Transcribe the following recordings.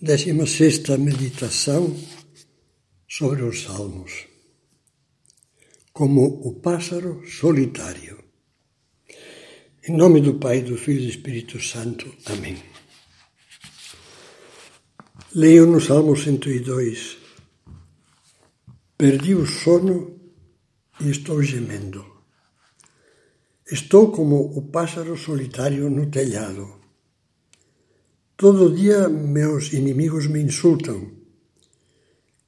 Décima sexta meditação sobre os Salmos. Como o pássaro solitário. Em nome do Pai, do Filho e do Espírito Santo. Amém. Leio no Salmo 102. Perdi o sono e estou gemendo. Estou como o pássaro solitário no telhado Todo dia meus inimigos me insultam.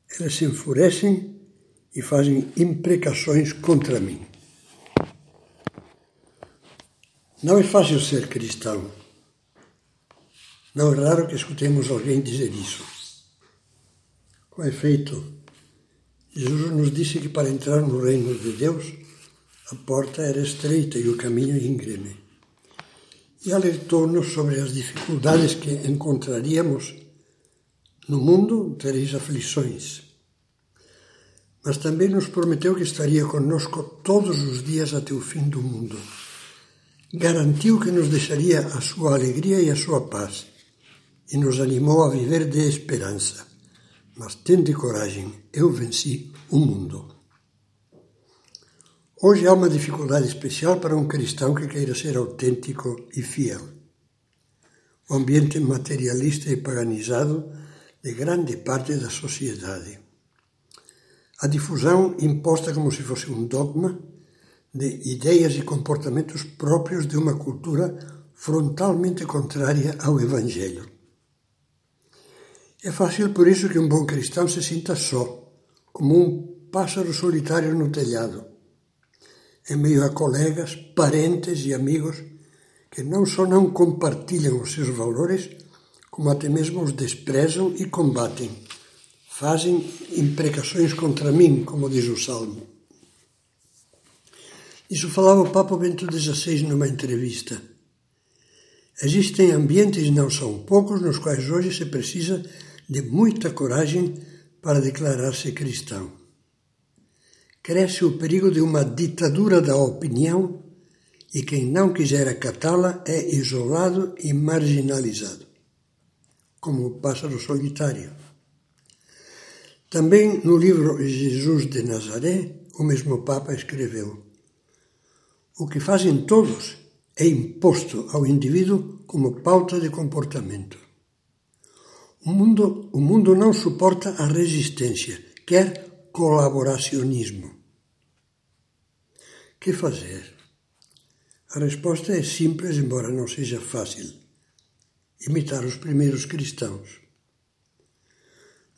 Eles se enfurecem e fazem imprecações contra mim. Não é fácil ser cristão. Não é raro que escutemos alguém dizer isso. Com efeito, Jesus nos disse que para entrar no reino de Deus, a porta era estreita e o caminho íngreme e alertou-nos sobre as dificuldades que encontraríamos. No mundo tereis aflições. Mas também nos prometeu que estaria conosco todos os dias até o fim do mundo. Garantiu que nos deixaria a sua alegria e a sua paz e nos animou a viver de esperança. Mas tende coragem, eu venci o mundo. Hoje há uma dificuldade especial para um cristão que queira ser autêntico e fiel. O ambiente materialista e paganizado de grande parte da sociedade. A difusão imposta como se fosse um dogma de ideias e comportamentos próprios de uma cultura frontalmente contrária ao Evangelho. É fácil por isso que um bom cristão se sinta só, como um pássaro solitário no telhado em meio a colegas, parentes e amigos que não só não compartilham os seus valores, como até mesmo os desprezam e combatem. Fazem imprecações contra mim, como diz o Salmo. Isso falava o Papa Bento XVI numa entrevista. Existem ambientes, não são poucos, nos quais hoje se precisa de muita coragem para declarar-se cristão cresce o perigo de uma ditadura da opinião e quem não quiser acatá-la é isolado e marginalizado, como o pássaro solitário. Também no livro Jesus de Nazaré, o mesmo Papa escreveu: O que fazem todos é imposto ao indivíduo como pauta de comportamento. O mundo, o mundo não suporta a resistência, quer colaboracionismo. Que fazer? A resposta é simples, embora não seja fácil. Imitar os primeiros cristãos.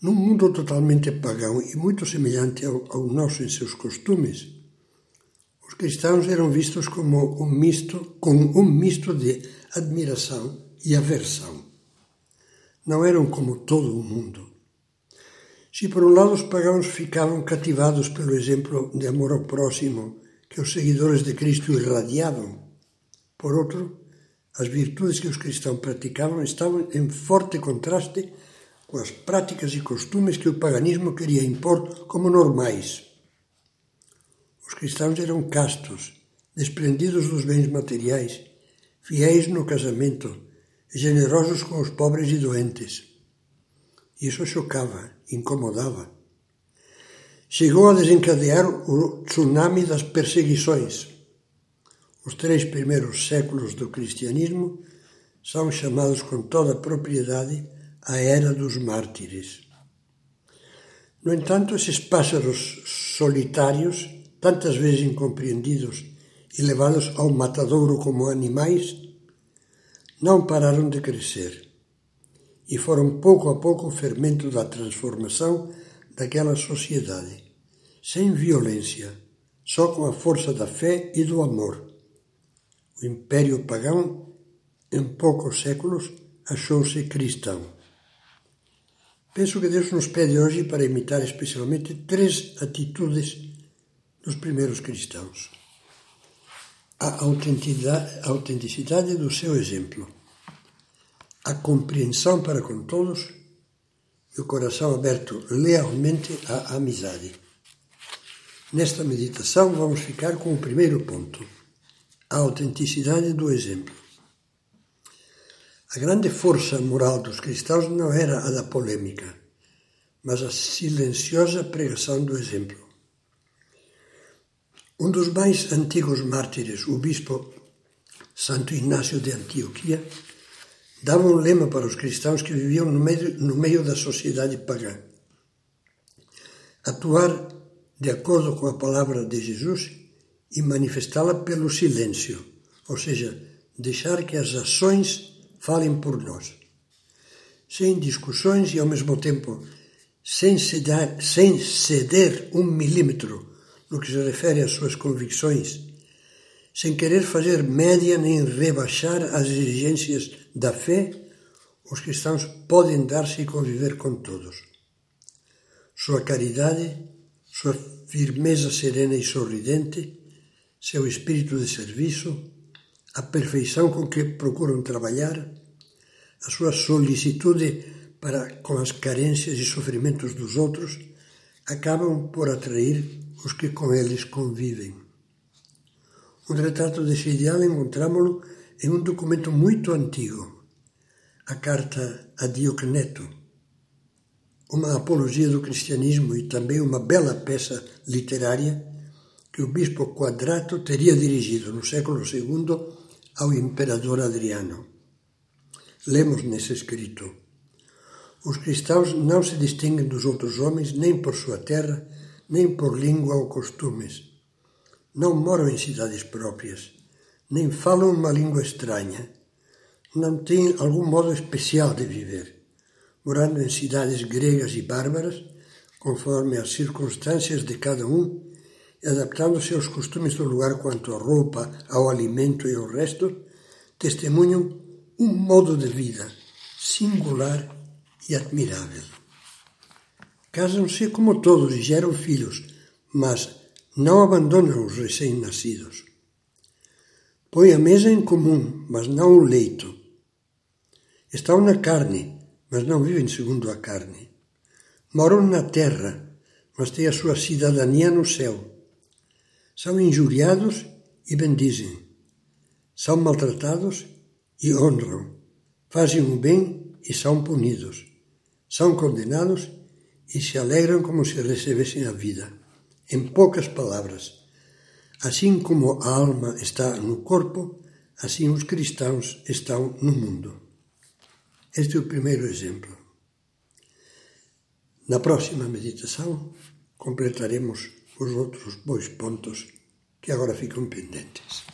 Num mundo totalmente pagão e muito semelhante ao, ao nosso em seus costumes, os cristãos eram vistos como um misto, com um misto de admiração e aversão. Não eram como todo o mundo. Se por um lado os pagãos ficavam cativados pelo exemplo de amor ao próximo que os seguidores de Cristo irradiavam, por outro, as virtudes que os cristãos praticavam estavam em forte contraste com as práticas e costumes que o paganismo queria impor como normais. Os cristãos eram castos, desprendidos dos bens materiais, fiéis no casamento, generosos com os pobres e doentes. Isso chocava, incomodava. Chegou a desencadear o tsunami das perseguições. Os três primeiros séculos do cristianismo são chamados com toda propriedade a Era dos Mártires. No entanto, esses pássaros solitários, tantas vezes incompreendidos e levados ao matadouro como animais, não pararam de crescer e foram pouco a pouco o fermento da transformação daquela sociedade, sem violência, só com a força da fé e do amor. O império pagão, em poucos séculos, achou-se cristão. Penso que Deus nos pede hoje para imitar especialmente três atitudes dos primeiros cristãos. A autenticidade, do seu exemplo a compreensão para com todos e o coração aberto lealmente à amizade. Nesta meditação, vamos ficar com o primeiro ponto, a autenticidade do exemplo. A grande força moral dos cristãos não era a da polêmica, mas a silenciosa pregação do exemplo. Um dos mais antigos mártires, o bispo Santo Inácio de Antioquia, dava um lema para os cristãos que viviam no meio, no meio da sociedade pagã. Atuar de acordo com a palavra de Jesus e manifestá-la pelo silêncio, ou seja, deixar que as ações falem por nós. Sem discussões e, ao mesmo tempo, sem ceder, sem ceder um milímetro no que se refere às suas convicções sem querer fazer média nem rebaixar as exigências da fé, os cristãos podem dar-se e conviver com todos. Sua caridade, sua firmeza serena e sorridente, seu espírito de serviço, a perfeição com que procuram trabalhar, a sua solicitude para com as carências e sofrimentos dos outros, acabam por atrair os que com eles convivem. O retrato desse ideal encontramos-lo em um documento muito antigo, a carta a Diocneto, uma apologia do cristianismo e também uma bela peça literária que o bispo Quadrato teria dirigido no século II ao imperador Adriano. Lemos nesse escrito: Os cristãos não se distinguem dos outros homens nem por sua terra, nem por língua ou costumes não moram em cidades próprias, nem falam uma língua estranha, não têm algum modo especial de viver, morando em cidades gregas e bárbaras, conforme as circunstâncias de cada um, e adaptando-se aos costumes do lugar quanto à roupa, ao alimento e ao resto, testemunham um modo de vida singular e admirável. Casam-se como todos e geram filhos, mas não abandonam os recém-nascidos. Põe a mesa em comum, mas não o leito. Estão na carne, mas não vivem segundo a carne. Moram na terra, mas têm a sua cidadania no céu. São injuriados e bendizem. São maltratados e honram. Fazem o bem e são punidos. São condenados e se alegram como se recebessem a vida. Em poucas palavras, assim como a alma está no corpo, assim os cristãos estão no mundo. Este é o primeiro exemplo. Na próxima meditação, completaremos os outros dois pontos que agora ficam pendentes.